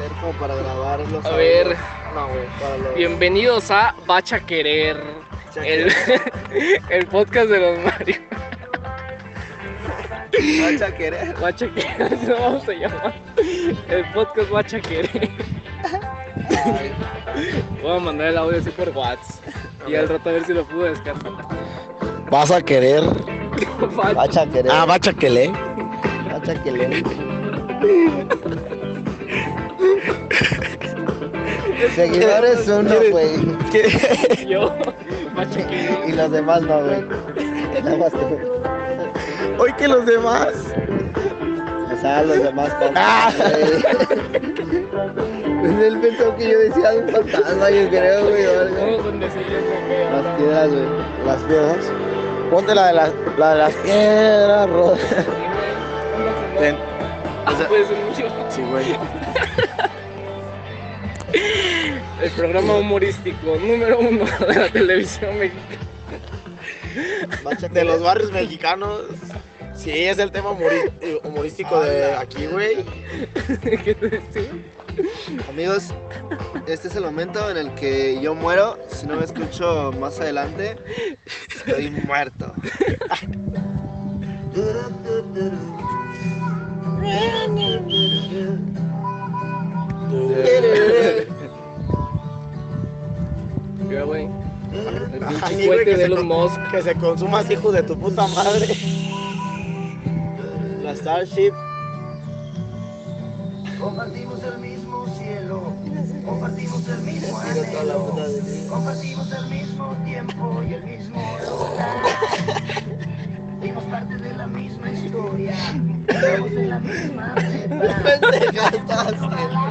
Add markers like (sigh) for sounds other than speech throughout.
hacer como para grabarlos. A ver, No, güey, para los... bienvenidos a Bacha Querer, el, (laughs) el podcast de los Mario. Vas a querer. Bacha Querer, (laughs) así lo vamos a llamar. El podcast Bacha Querer. Voy a mandar el audio así por WhatsApp. Y al rato a ver si lo puedo descargar. Vas a querer. (laughs) Bacha. Vas a querer. Ah, bacha que le. Vas a querer. Seguidores uno, güey. (laughs) Yo, Bacha Querer. Y los demás no, güey. Nada más tú. Hoy que los demás. O sea, los demás Ah. Pues él pensó que yo decía un fantasma, yo creo, güey. o. Las piedras, güey. Las piedras. Ponte la de las, la de las piedras, Rod. Ten. Ah, puede ser mucho. Sí, güey. El programa humorístico número uno de la televisión mexicana. De los barrios mexicanos. Sí, es el tema eh, humorístico de aquí, güey. ¿Qué te decía? Amigos, este es el momento en el que yo muero. Si no me escucho más adelante, estoy muerto. Güey. El Ay, pinche güey, cohete que de se Elon con- Musk. Que se consumas, hijo de tu puta madre. La Starship. Compartimos el mismo cielo, compartimos el mismo anhelo, de- compartimos el mismo tiempo y el mismo lugar. Fuimos parte de la misma historia, todos en la misma (laughs)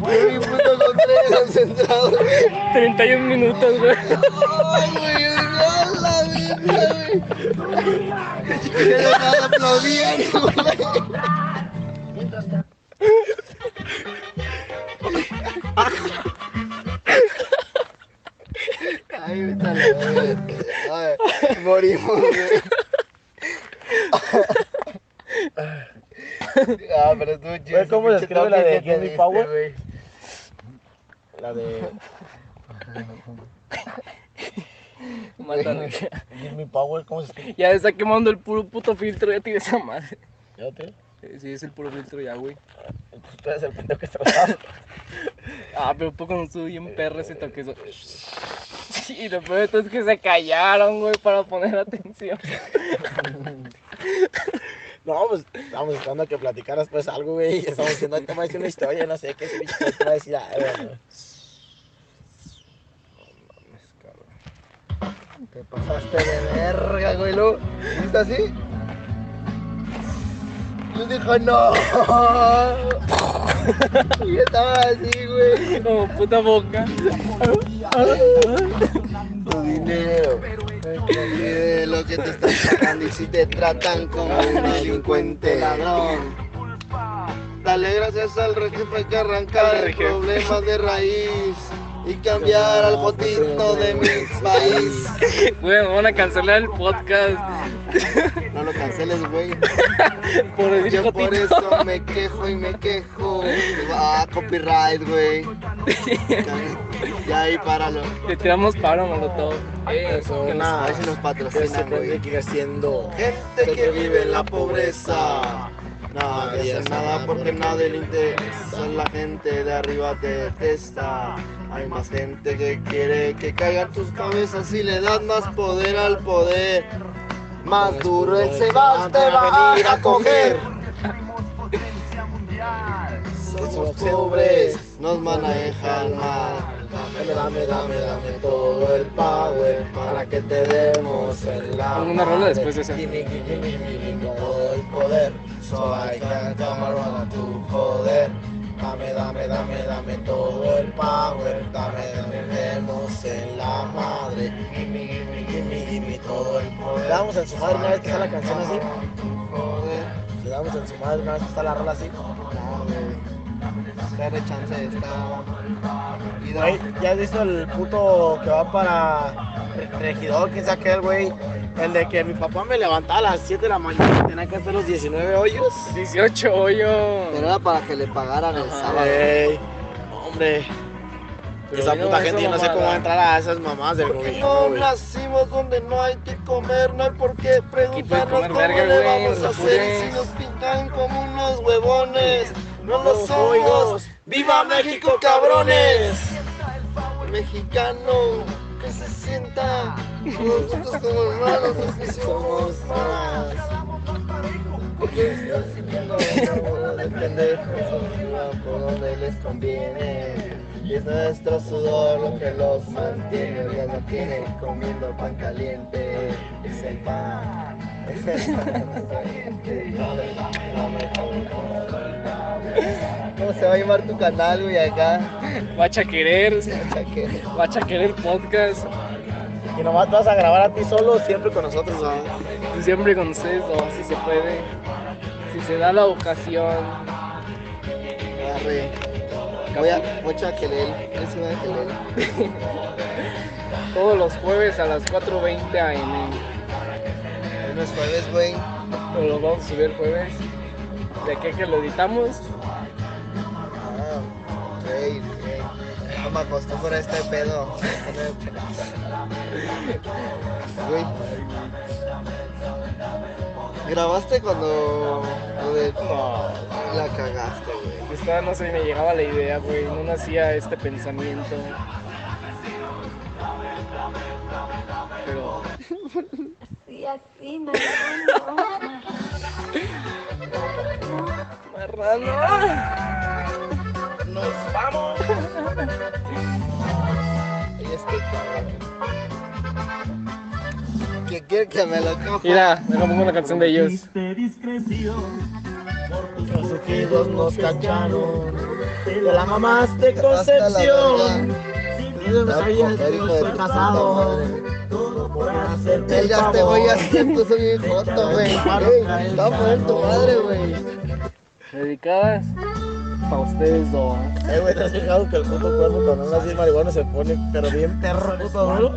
Güey, puto contrario concentrado, güey. 31 minutos, güey. Ay, güey, "A la verga, güey. No estaba aplaudiendo, güey. Mientras tanto, Ay, a la. Ay, morimos, güey. Ah, pero estuvo chido. Güey, ¿cómo se escribe la de (laughs) diste, Power? La de Mátalo. Me Power. ¿Cómo se escribe? Ya está quemando el puro puto filtro, ya tiene esa madre. ¿Ya te? Sí, es el puro filtro ya, güey. Tú eres el pendejo que está. (laughs) Ah, pero poco no estuvo bien perro ese toque. Eso. Y lo peor de todo es que se callaron, güey, para poner atención. (laughs) (laughs) No, pues estamos esperando que platicaras pues algo, güey. y Estamos diciendo, te va a decir una historia, no sé qué, te va a decir, ay, bueno. Te pasaste de verga, güey, ¿lo viste así? Yo dijo, no. (laughs) Y estaba así, güey. Como puta boca. Tu dinero. De lo que te están sacando y si te tratan como un delincuente ladrón. Dale gracias al régimen hay que arrancar el problema de raíz y cambiar al botito de mi país. Güey, me van a cancelar el podcast No lo canceles, güey. (laughs) por Yo por eso me quejo y me quejo. Ah, copyright, güey. (laughs) Ya, ya ahí páralo. Le tiramos paro, molotov. Eso, que nos- A ver si nos patrocinan, güey. que ir haciendo. Gente que vive en la pobreza. Nadie hace nada porque nadie le interesa. La gente de arriba te detesta. Hay más gente que quiere que caigan tus cabezas y le das más poder al poder. Más duro el Sebas te va a venir a coger. Somos pobres, nos manejan mal. Dame, dame, dame, dame todo el power para que te demos en la Una rola después de esa. Gimme, gimme, gimme, gimme todo el poder, so I can come around a tu poder. Dame, dame, dame, dame todo el power, dame, dame, demos en la madre. Gimme, gimme, gimme, gimme todo el poder. Le damos en su madre una vez que está la canción así. Le damos en su madre una vez que está la rola así. No. Dale chance, está. Güey, ¿ya has visto el puto que va para re- regidor? ¿Quién sabe qué, güey? El de que mi papá me levantaba a las 7 de la mañana y tenía que hacer los 19 hoyos. 18 hoyo. Pero era para que le pagaran el Ajá. sábado. Ey, hombre. Pero esa puta gente, yo no sé cómo va a mamada. entrar a esas mamás del Porque gobierno. no güey. nacimos donde no hay que comer, no hay por qué preguntarnos comer cómo verga, le vamos a hacer si nos pintan como unos huevones. No lo Los somos. oigos. ¡Viva México, cabrones! Mexicano, que se sienta. Nosotros como hermanos, es que somos más. Porque están sirviendo de pendejos, por donde les conviene. Y es nuestro sudor lo que los mantiene. Ya no tienen comiendo pan caliente. Es el pan. (laughs) ¿Cómo se va a llamar tu canal, güey, acá? Bacha querer. Chaque. Bacha querer podcast. Y nomás vas a grabar a ti solo, siempre con nosotros. ¿no? Siempre con ustedes dos, si se puede. Si se da la ocasión. Arre. Voy a, voy a va a. Todos los jueves a las 4.20 am. No es jueves, güey. Pero lo vamos a subir el jueves. De aquí a que lo editamos. Ah, ok, ok. No me acostumbro a este pedo. (laughs) Güey. ¿Grabaste cuando lo de- No. la cagaste, güey? Estaba, no sé, me llegaba la idea, güey. No nacía este pensamiento. Pero (laughs) Y así, marrano. marrano. Nos vamos. Y este cabrón. Que quiere que me lo coja. Mira, déjame pongo una canción de ellos. Los ojitos nos cacharon. Te la mamaste Concepción. Tú no sabías que yo tu casado. Hacerte el Ya te voy a hacer, soy bien joto, güey. Poner tu madre, güey. Dedicadas para ustedes dos. Eh, güey, ¿te has fijado que el puto cuerno cuando anda así marihuana se pone, pero bien perro, puto duro?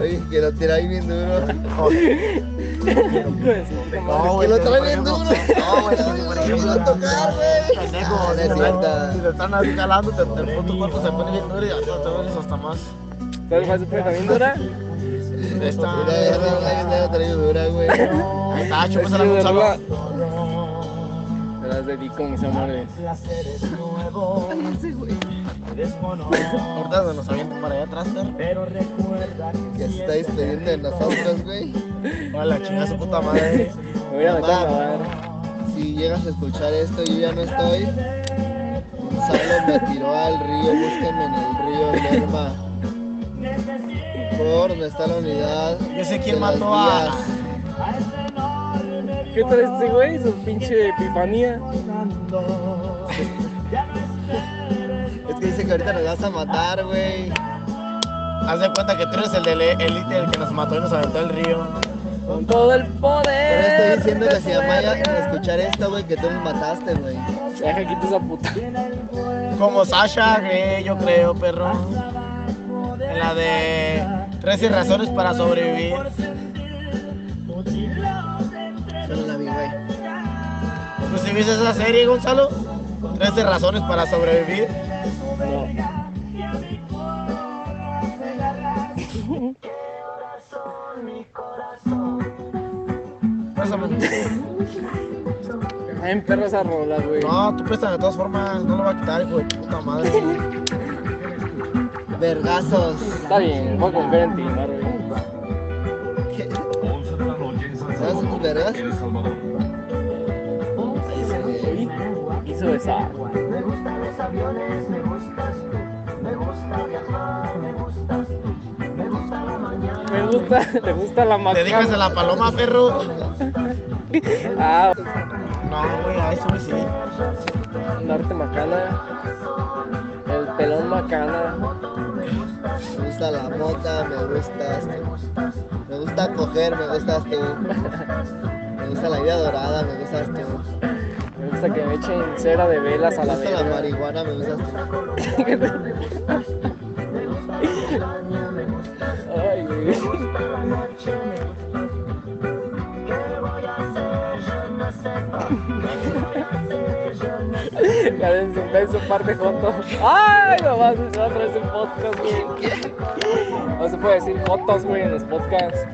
Oye, que lo tira ahí bien duro. No, (laughs) Que lo trae bien duro. (laughs) No, güey, si por Lo ejemplo, va a tocar, güey. pendejo, si no te están te- el puto cuerpo se pone bien duro y hasta te duele hasta más. ¿Sabes cuál se pone también dura? Esta. Trae dura, güey. Ahí está, Es chúpasela, de Gonzalo. Se las dedico, mis amores. Ahorita se nos avientan para allá atrás, perro. Ya se está despidiendo de nosotros, güey. Hola, la chinga su puta madre. Me voy a meter a grabar. Si llegas a escuchar esto, yo ya no estoy. Gonzalo me tiró al río, búsquenme en el río Lerma. Por donde está la unidad. Yo sé quién mató a-. ¿Qué tal este güey? Su pinche epifanía. Es que dice que ahorita nos vas a matar, güey. Haz de cuenta que tú eres el del élite, el que nos mató y nos aventó al río. Con todo el Pero poder. estoy diciendo que si tu vaya verga. a escuchar esto, güey, que tú nos mataste, güey. Deja quito esa puta. Como Sasha Grey, yo creo, perro. En la de 13 razones para sobrevivir. Solo la vi, güey. ¿Tú sí viste esa serie, Gonzalo? 13 razones para sobrevivir. No. Pásame. Ay, en perro esa rola, güey. No, tú prestas de todas formas, no lo va a quitar, hijo de puta madre. Vergazos. Está bien, voy a confiar en ti. ¿Qué? ¿Sabes tus vergas? Ahí se ve. Hizo esa. Me gustan los aviones, me gustas tú. Me gusta viajar, me gustas tú. Me gusta la mañana. Me gusta, te gusta la ¿Te macana. dedicas a la paloma, perro? Ah, No, güey, a eso sí. Norte Macana. El pelón Macana me gusta la mota, me gusta. Este, me gusta coger, me gustas este, tú. Me gusta la vida dorada, me gustas este. tú. Me gusta que me echen cera de velas a la vez. Me gusta la marihuana, me gustas tú. Ay, güey. (laughs) Ya dense un parte joto. ¡Ay! Nomás se va a traer un podcast, güey. No se puede decir fotos, güey, en los podcasts.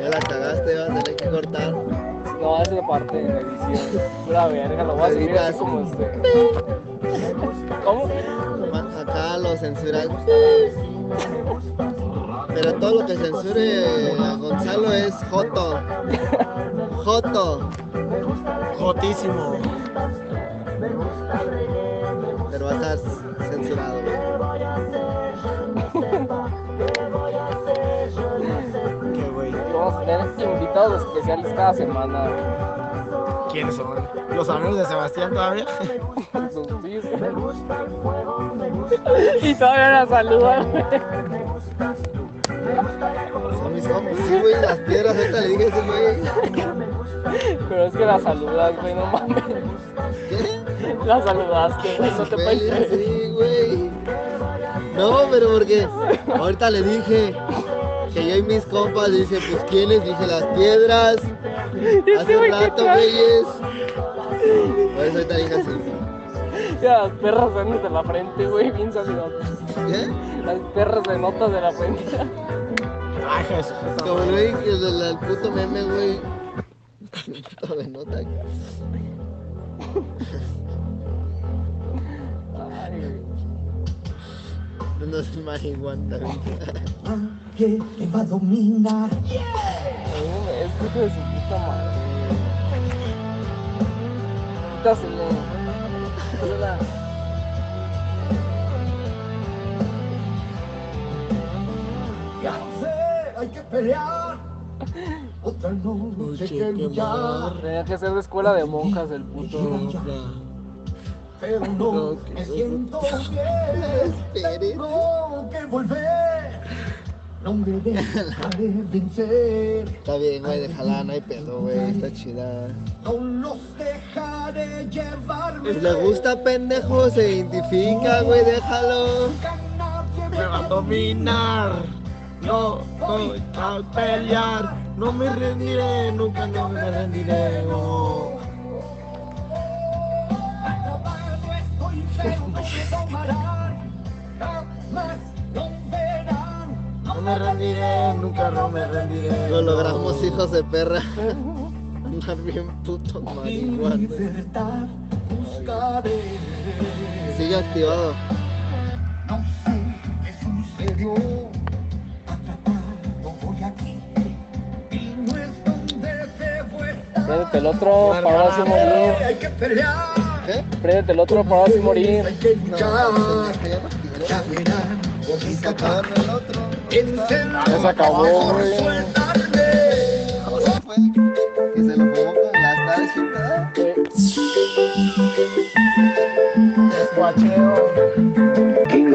Ya la cagaste, vas a tener que cortar. No, esa parte en la edición. Pura verga, lo voy a subir así como este. ¿Cómo? Acá lo censuran. Pero todo lo que censure a Gonzalo es Joto. Joto. Jotísimo. Pero va a estar censurado, güey. Qué güey. Vamos a tener invitados especiales cada semana, güey. ¿Quiénes son? ¿Los amigos de Sebastián todavía? (laughs) (laughs) Y todavía la saludan. Son mis. Sí, güey, las piedras, ahorita le dije a ese güey. Pero es que la saludas, güey, no mames. ¿Qué? (laughs) La saludaste, no te puedes Sí, güey. No, pero porque ahorita le dije que yo y mis compas, dice, pues ¿quiénes? Dije, las piedras. Hace ¿qué rato, güeyes. Por eso ahorita dije así. Ya, las perras son de la frente, güey, bien saludadas. ¿Qué? Las perras de notas de la frente. Jesús. Como el güey, que el, del- el puto meme, güey. (laughs) Puto de nota. Güey. No es marihuana. Que te va a dominar. Ay, no, Es puto de su puta madre. Quítaselo. Hola. Ya lo sé, hay que pelear. Otra noche que luchar. Tenía que ser de escuela de monjas el puto. Pero no me siento bien. (laughs) Tengo que volver. No me dejaré vencer. Está bien, güey, déjala, no hay pedo, güey. Está chida. No los dejaré llevarme. Si le gusta pendejo, se identifica, güey, déjalo. Nunca nadie Me va a dominar. No voy a pelear. No me rendiré, nunca no me rendiré. oh. No me tomarán. Jamás lo verán. No me rendiré, nunca no me rendiré. Lo logramos, hijos de perra. Andar bien puto marihuana. libertad buscaré. Sigue activado. No sé qué sucedió. Atrapado voy aquí. Y no es donde debo estar. Préndete el otro para ahora sí morir. Hay que pelear. Préndete el otro para ahora sí morir. Hay que luchar. otro. Se acabó,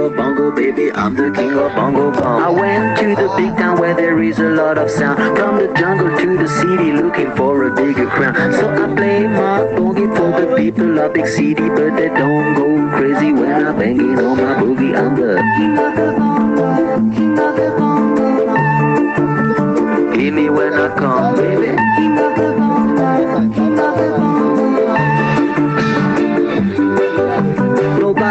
of Bongo, baby, I'm the king of Bongo Bong. I went to the big town where there is a lot of sound. From the jungle to the city, looking for a bigger crown. So I play my boogie for the people of big city, but they don't go crazy when I'm banging on my boogie. I'm the king of the bongo, king of the bongo. Hear me when I come, baby. King of the bongo, king of the bongo.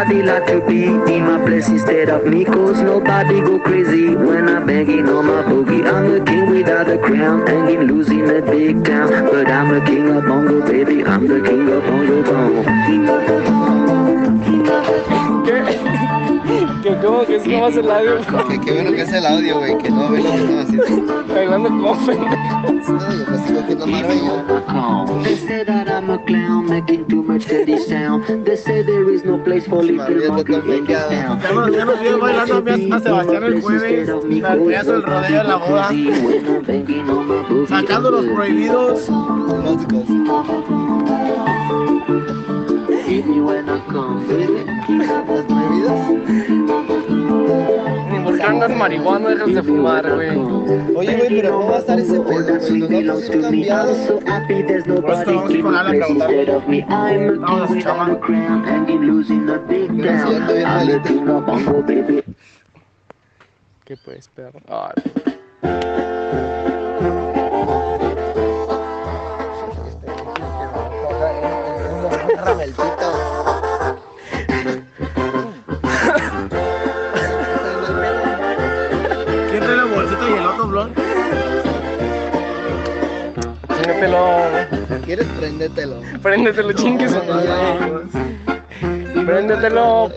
Nobody like to be in my place instead of me Cause nobody go crazy. When I'm banging on my boogie I'm the king without a crown, hanging loose in a big town. But I'm the king of bongo, baby, I'm the king of bongo bongo. King of the bongo, king of the bongo ¿Qué? ¿Cómo que es como hace el audio? Que qué bueno que es el audio, güey, que no ve lo que estaba haciendo. Bailando como pendejo. No, que. They say that I'm a clown, making too much dirty sound They say there is no place for little monkey in this town Ya nos, ya nos vio bailando a Sebastián el jueves, del rodeo de la boda, sacando los prohibidos. Músicos. Las. Ni porque andas marihuana, dejas de fumar, güey. Oye, güey, pero ¿cómo va a estar ese pedo? Los datos cambiados. Vamos a. ¿Qué pues, perro? Ay. Quieres, préndetelo. Préndetelo, chingue su madre. Préndetelo.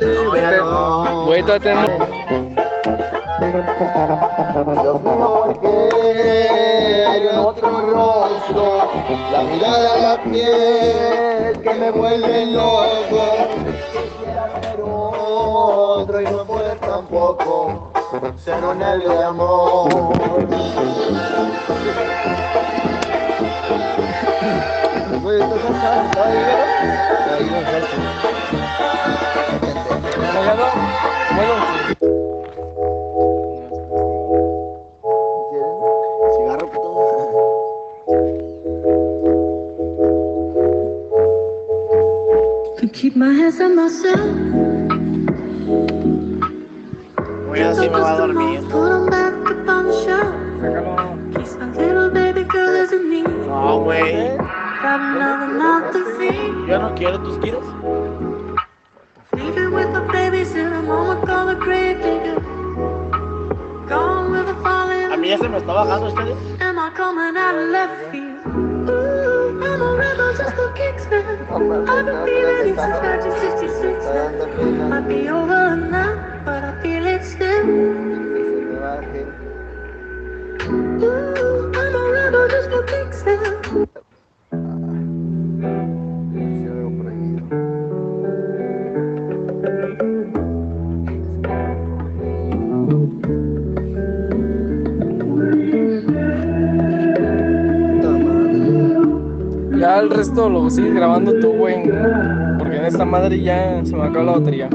Güey, todavía tenemos. Un otro rostro, la mirada, la piel que me vuelve loco. Otro y no poder tampoco ser un de amor. Keep my hands on myself. Voy a me va a dormir. No, güey. Yo no quiero, ¿tus quieres? Leaving with the babies in a mí ya se me está bajando ustedes. Resto lo sigues grabando tú, güey. Porque en esta madre ya se me acaba la batería.